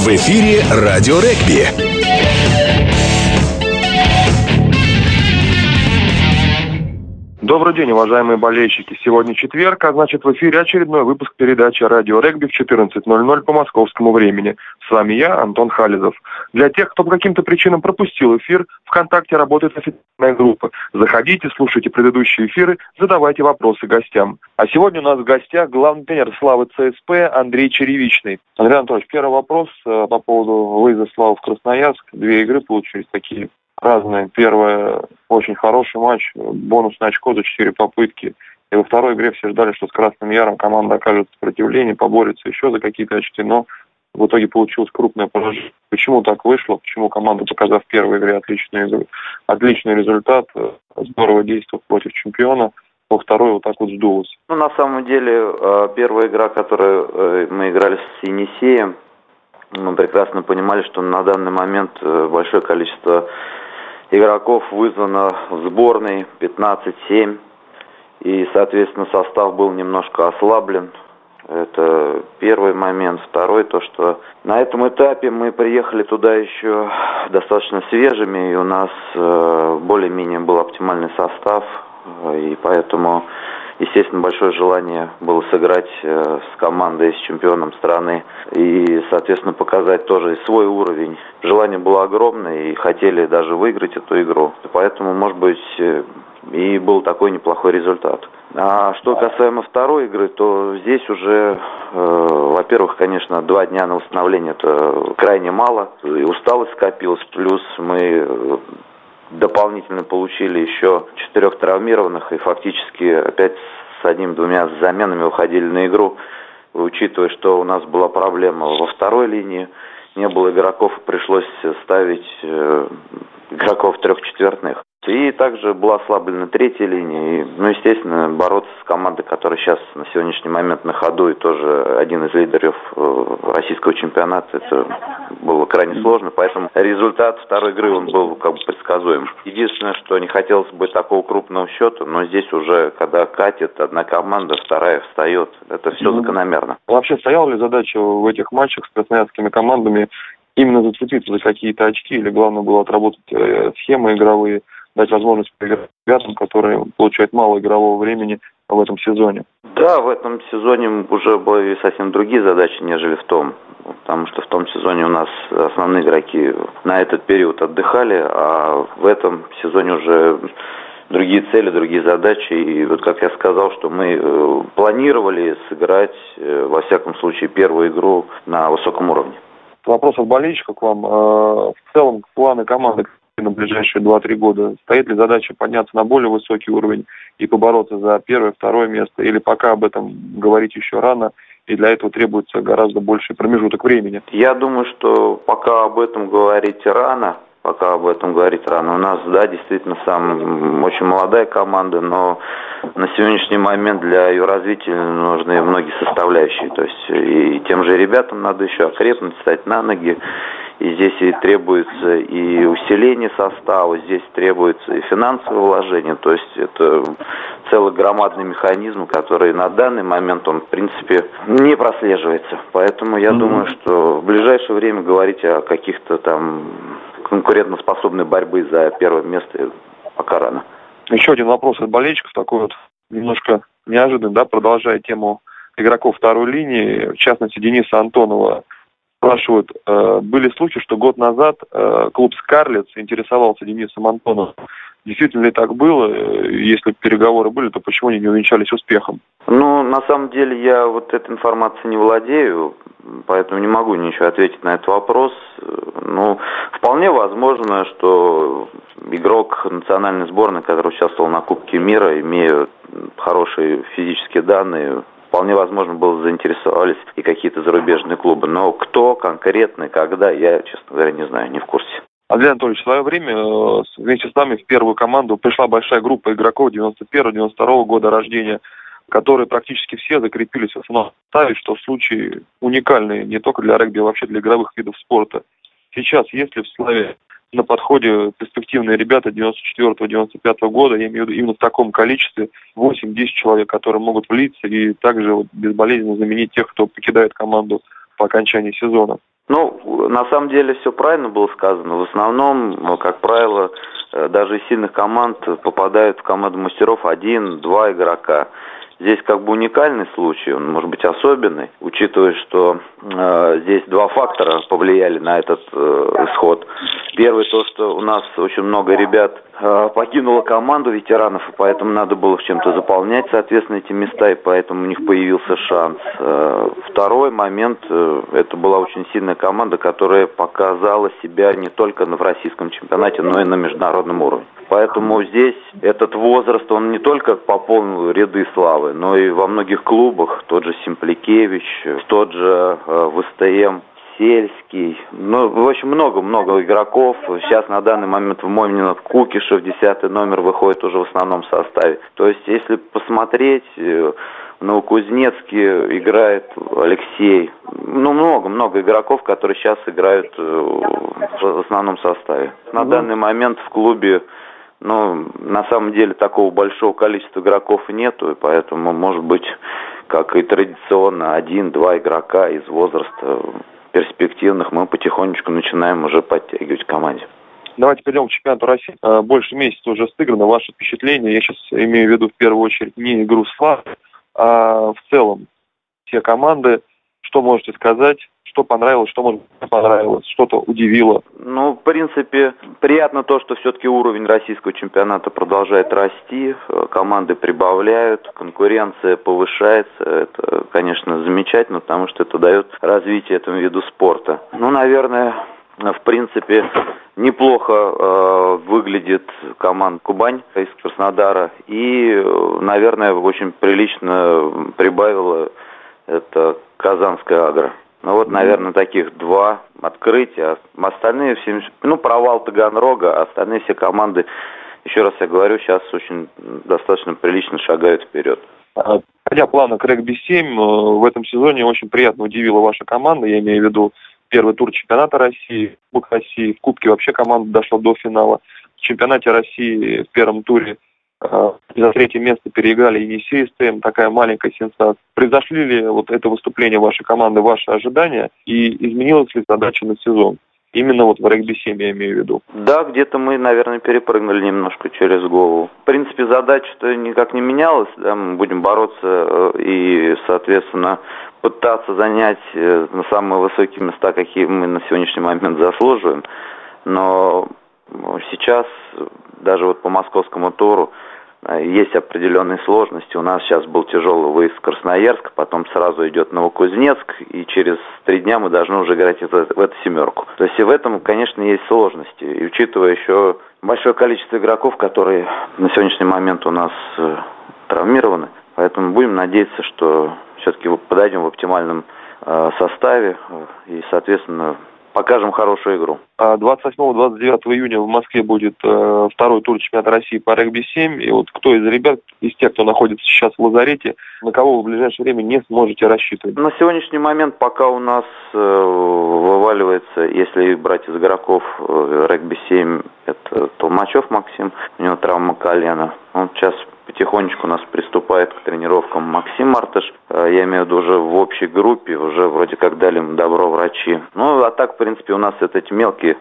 В эфире «Радио Регби». Добрый день, уважаемые болельщики. Сегодня четверг, а значит в эфире очередной выпуск передачи «Радио Регби» в 14.00 по московскому времени. С вами я, Антон Хализов. Для тех, кто по каким-то причинам пропустил эфир, ВКонтакте работает официальная группа. Заходите, слушайте предыдущие эфиры, задавайте вопросы гостям. А сегодня у нас в гостях главный тренер Славы ЦСП Андрей Черевичный. Андрей Анатольевич, первый вопрос э, по поводу выезда Славы в Красноярск. Две игры получились такие разные. Первое, очень хороший матч, бонусное очко за четыре попытки. И во второй игре все ждали, что с Красным Яром команда окажет сопротивление, поборется еще за какие-то очки, но в итоге получилось крупное поражение. Почему так вышло? Почему команда, показав в первой игре отличный, отличный результат, здорово действовала против чемпиона, во второй вот так вот сдулась? Ну, на самом деле, э, первая игра, которую э, мы играли с Енисеем, мы прекрасно понимали, что на данный момент э, большое количество игроков вызвано в сборной 15-7. И, соответственно, состав был немножко ослаблен. Это первый момент. Второй, то, что на этом этапе мы приехали туда еще достаточно свежими, и у нас э, более-менее был оптимальный состав, и поэтому естественно, большое желание было сыграть э, с командой, с чемпионом страны и, соответственно, показать тоже свой уровень. Желание было огромное и хотели даже выиграть эту игру. Поэтому, может быть, э, и был такой неплохой результат. А что касаемо второй игры, то здесь уже, э, во-первых, конечно, два дня на восстановление это крайне мало. И усталость скопилась, плюс мы дополнительно получили еще четырех травмированных и фактически опять с одним-двумя заменами уходили на игру, учитывая, что у нас была проблема во второй линии, не было игроков, пришлось ставить э, игроков трехчетвертных. И также была ослаблена третья линия. И, ну, естественно, бороться с командой, которая сейчас на сегодняшний момент на ходу и тоже один из лидеров э, российского чемпионата, это было крайне сложно. Поэтому результат второй игры он был как бы предсказуем. Единственное, что не хотелось бы такого крупного счета, но здесь уже, когда катит одна команда, вторая встает, это все ну, закономерно. Вообще стояла ли задача в этих матчах с красноярскими командами именно зацепиться за какие-то очки, или главное было отработать э, схемы игровые, дать возможность ребятам, которые получают мало игрового времени в этом сезоне. Да, в этом сезоне уже были совсем другие задачи, нежели в том. Потому что в том сезоне у нас основные игроки на этот период отдыхали, а в этом сезоне уже другие цели, другие задачи. И вот как я сказал, что мы э, планировали сыграть, э, во всяком случае, первую игру на высоком уровне. Вопрос от болельщика к вам. Э, в целом, планы команды на ближайшие 2-3 года? Стоит ли задача подняться на более высокий уровень и побороться за первое, второе место? Или пока об этом говорить еще рано, и для этого требуется гораздо больший промежуток времени? Я думаю, что пока об этом говорить рано, пока об этом говорить рано. У нас, да, действительно, сам очень молодая команда, но на сегодняшний момент для ее развития нужны многие составляющие. То есть и тем же ребятам надо еще окрепнуть, стать на ноги. И здесь и требуется и усиление состава, здесь требуется и финансовое вложение. То есть это целый громадный механизм, который на данный момент, он, в принципе, не прослеживается. Поэтому я mm-hmm. думаю, что в ближайшее время говорить о каких-то там конкурентоспособной борьбы за первое место пока рано. Еще один вопрос от болельщиков, такой вот немножко неожиданный, да, продолжая тему игроков второй линии, в частности Дениса Антонова спрашивают, э, были случаи, что год назад э, клуб «Скарлетс» интересовался Денисом Антоновым. Действительно ли так было? Если переговоры были, то почему они не увенчались успехом? Ну, на самом деле я вот этой информацией не владею, поэтому не могу ничего ответить на этот вопрос. Ну, вполне возможно, что игрок национальной сборной, который участвовал на Кубке мира, имея хорошие физические данные, вполне возможно, было заинтересовались и какие-то зарубежные клубы. Но кто конкретно, когда, я, честно говоря, не знаю, не в курсе. Андрей Анатольевич, в свое время э, вместе с нами в первую команду пришла большая группа игроков 91-92 года рождения, которые практически все закрепились в основном составе, что в случае уникальный не только для регби, а вообще для игровых видов спорта. Сейчас, если в Славе на подходе перспективные ребята 94-95 года, я имею в виду именно в таком количестве, 8-10 человек, которые могут влиться и также вот безболезненно заменить тех, кто покидает команду по окончании сезона. Ну, на самом деле все правильно было сказано. В основном, как правило, э, даже из сильных команд попадают в команду мастеров один-два игрока. Здесь как бы уникальный случай, он может быть особенный, учитывая, что э, здесь два фактора повлияли на этот э, исход. Первый то, что у нас очень много ребят э, покинуло команду ветеранов, и поэтому надо было чем-то заполнять, соответственно, эти места, и поэтому у них появился шанс. Э, второй момент, э, это была очень сильная команда, которая показала себя не только в российском чемпионате, но и на международном уровне. Поэтому здесь этот возраст, он не только пополнил ряды славы, но и во многих клубах, тот же Симпликевич, тот же э, ВСТМ, Сельский, ну, в общем, много-много игроков. Сейчас на данный момент в Момнинов Кукишев, 10 номер, выходит уже в основном составе. То есть, если посмотреть, в Новокузнецке играет Алексей. Ну, много-много игроков, которые сейчас играют э, в основном составе. На данный момент в клубе но на самом деле такого большого количества игроков нету, и поэтому, может быть, как и традиционно, один-два игрока из возраста перспективных мы потихонечку начинаем уже подтягивать в команде. Давайте перейдем к чемпионату России. А, больше месяца уже сыграно. Ваши впечатления, я сейчас имею в виду в первую очередь не игру с ФА, а в целом все команды. Что можете сказать? Что понравилось, что, может, понравилось, что-то удивило? Ну, в принципе, приятно то, что все-таки уровень российского чемпионата продолжает расти, команды прибавляют, конкуренция повышается. Это, конечно, замечательно, потому что это дает развитие этому виду спорта. Ну, наверное, в принципе, неплохо э, выглядит команда Кубань из Краснодара. И, наверное, очень прилично прибавила это Казанская агро. Ну вот, наверное, таких два открытия. Остальные все, ну, провал Таганрога, а остальные все команды, еще раз я говорю, сейчас очень достаточно прилично шагают вперед. Хотя плана к регби-7 э, в этом сезоне очень приятно удивила ваша команда, я имею в виду первый тур чемпионата России, Кубок России, в Кубке вообще команда дошла до финала. В чемпионате России в первом туре за третье место переиграли Енисей СТМ, такая маленькая сенсация. Произошли ли вот это выступление вашей команды, ваши ожидания, и изменилась ли задача на сезон? Именно вот в регби-7 я имею в виду. Да, где-то мы, наверное, перепрыгнули немножко через голову. В принципе, задача-то никак не менялась. Да, мы будем бороться э, и, соответственно, пытаться занять э, на самые высокие места, какие мы на сегодняшний момент заслуживаем. Но сейчас, даже вот по московскому туру, Э, есть определенные сложности. У нас сейчас был тяжелый выезд в Красноярск, потом сразу идет Новокузнецк, и через три дня мы должны уже играть в, в эту семерку. То есть и в этом, конечно, есть сложности. И учитывая еще большое количество игроков, которые на сегодняшний момент у нас э, травмированы, поэтому будем надеяться, что все-таки подойдем в оптимальном э, составе и, соответственно, покажем хорошую игру. 28-29 а июня в Москве будет э, второй тур чемпионата России по регби-7. И вот кто из ребят, из тех, кто находится сейчас в лазарете, на кого вы в ближайшее время не сможете рассчитывать? На сегодняшний момент пока у нас э, вываливается, если брать из игроков э, регби-7, это Толмачев Максим, у него травма колена. Он сейчас потихонечку у нас приступает к тренировкам Максим Мартыш. Э, я имею в виду уже в общей группе, уже вроде как дали им добро врачи. Ну, а так, в принципе, у нас это эти мелкие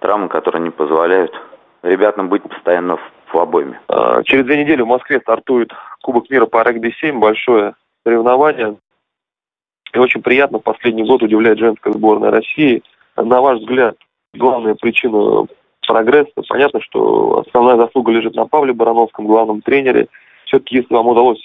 травмы, которые не позволяют ребятам быть постоянно в, в обойме. А, через две недели в Москве стартует Кубок мира по регби-7, большое соревнование. И очень приятно последний год удивляет женская сборная России. На ваш взгляд, главная причина прогресса. Понятно, что основная заслуга лежит на Павле Барановском, главном тренере. Все-таки, если вам удалось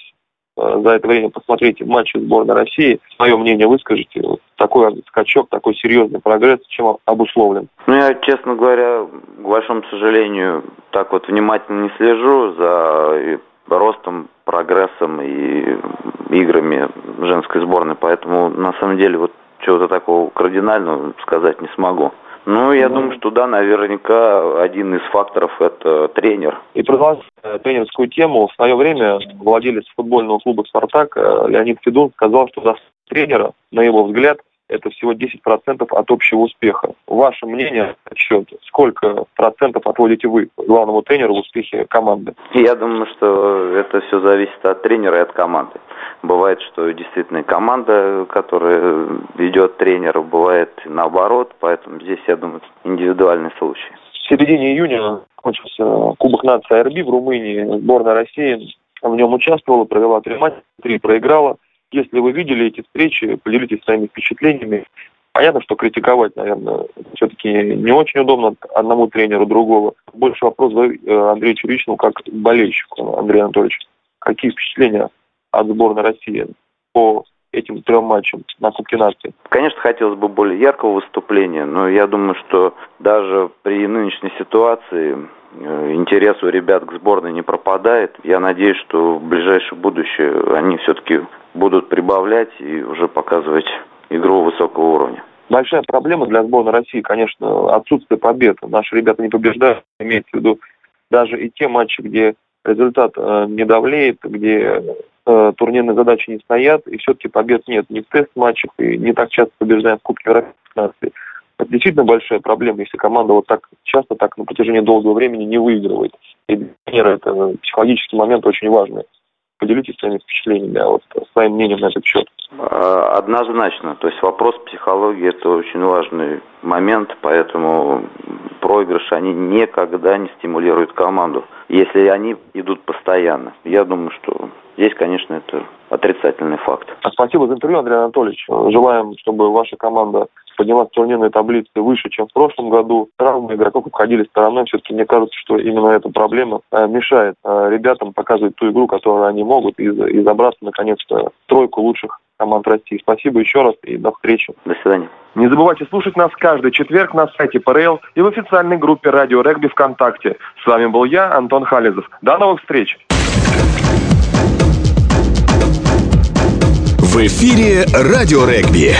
э, за это время посмотреть матчи сборной России, свое мнение выскажите. Такой скачок, такой серьезный прогресс, чем обусловлен? Ну, я, честно говоря, к большому сожалению, так вот внимательно не слежу за ростом, прогрессом и играми женской сборной, поэтому на самом деле вот чего-то такого кардинального сказать не смогу. Ну, я думаю, что да, наверняка один из факторов это тренер. И продолжая тренерскую тему, в свое время владелец футбольного клуба «Спартак» э, Леонид Федун сказал, что за тренера, на его взгляд, это всего 10% от общего успеха. Ваше мнение счет, сколько процентов отводите вы главному тренеру в успехе команды? Я думаю, что это все зависит от тренера и от команды. Бывает, что действительно команда, которая ведет тренера, бывает наоборот, поэтому здесь, я думаю, индивидуальный случай. В середине июня кончился Кубок нации РБ в Румынии. Сборная России в нем участвовала, провела три матча, три проиграла. Если вы видели эти встречи, поделитесь своими впечатлениями. Понятно, что критиковать, наверное, все-таки не очень удобно одному тренеру другого. Больше вопрос э, Андрею Чуричному как болельщику, Андрей Анатольевич. Какие впечатления от сборной России по этим трем матчам на Кубке нации? Конечно, хотелось бы более яркого выступления, но я думаю, что даже при нынешней ситуации э, интерес у ребят к сборной не пропадает. Я надеюсь, что в ближайшее будущее они все-таки будут прибавлять и уже показывать игру высокого уровня. Большая проблема для сборной России, конечно, отсутствие побед. Наши ребята не побеждают, имеется в виду даже и те матчи, где результат э, не давлеет, где э, турнирные задачи не стоят, и все-таки побед нет ни в тест-матчах, и не так часто побеждаем в Кубке Европейской нации. Это действительно большая проблема, если команда вот так часто, так на протяжении долгого времени не выигрывает. И для тренера это психологический момент очень важный. Поделитесь своими впечатлениями, а вот своим мнением на этот счет. А, однозначно. То есть вопрос психологии – это очень важный момент, поэтому проигрыши, они никогда не стимулируют команду, если они идут постоянно. Я думаю, что здесь, конечно, это отрицательный факт. А спасибо за интервью, Андрей Анатольевич. Желаем, чтобы ваша команда поднялась турнирной таблице выше, чем в прошлом году. Травмы игроков обходили стороной. Все-таки мне кажется, что именно эта проблема э, мешает э, ребятам показывать ту игру, которую они могут, и, и забраться, наконец-то, в тройку лучших команд России. Спасибо еще раз и до встречи. До свидания. Не забывайте слушать нас каждый четверг на сайте ПРЛ и в официальной группе Радио Регби ВКонтакте. С вами был я, Антон Хализов. До новых встреч! В эфире Радио Регби.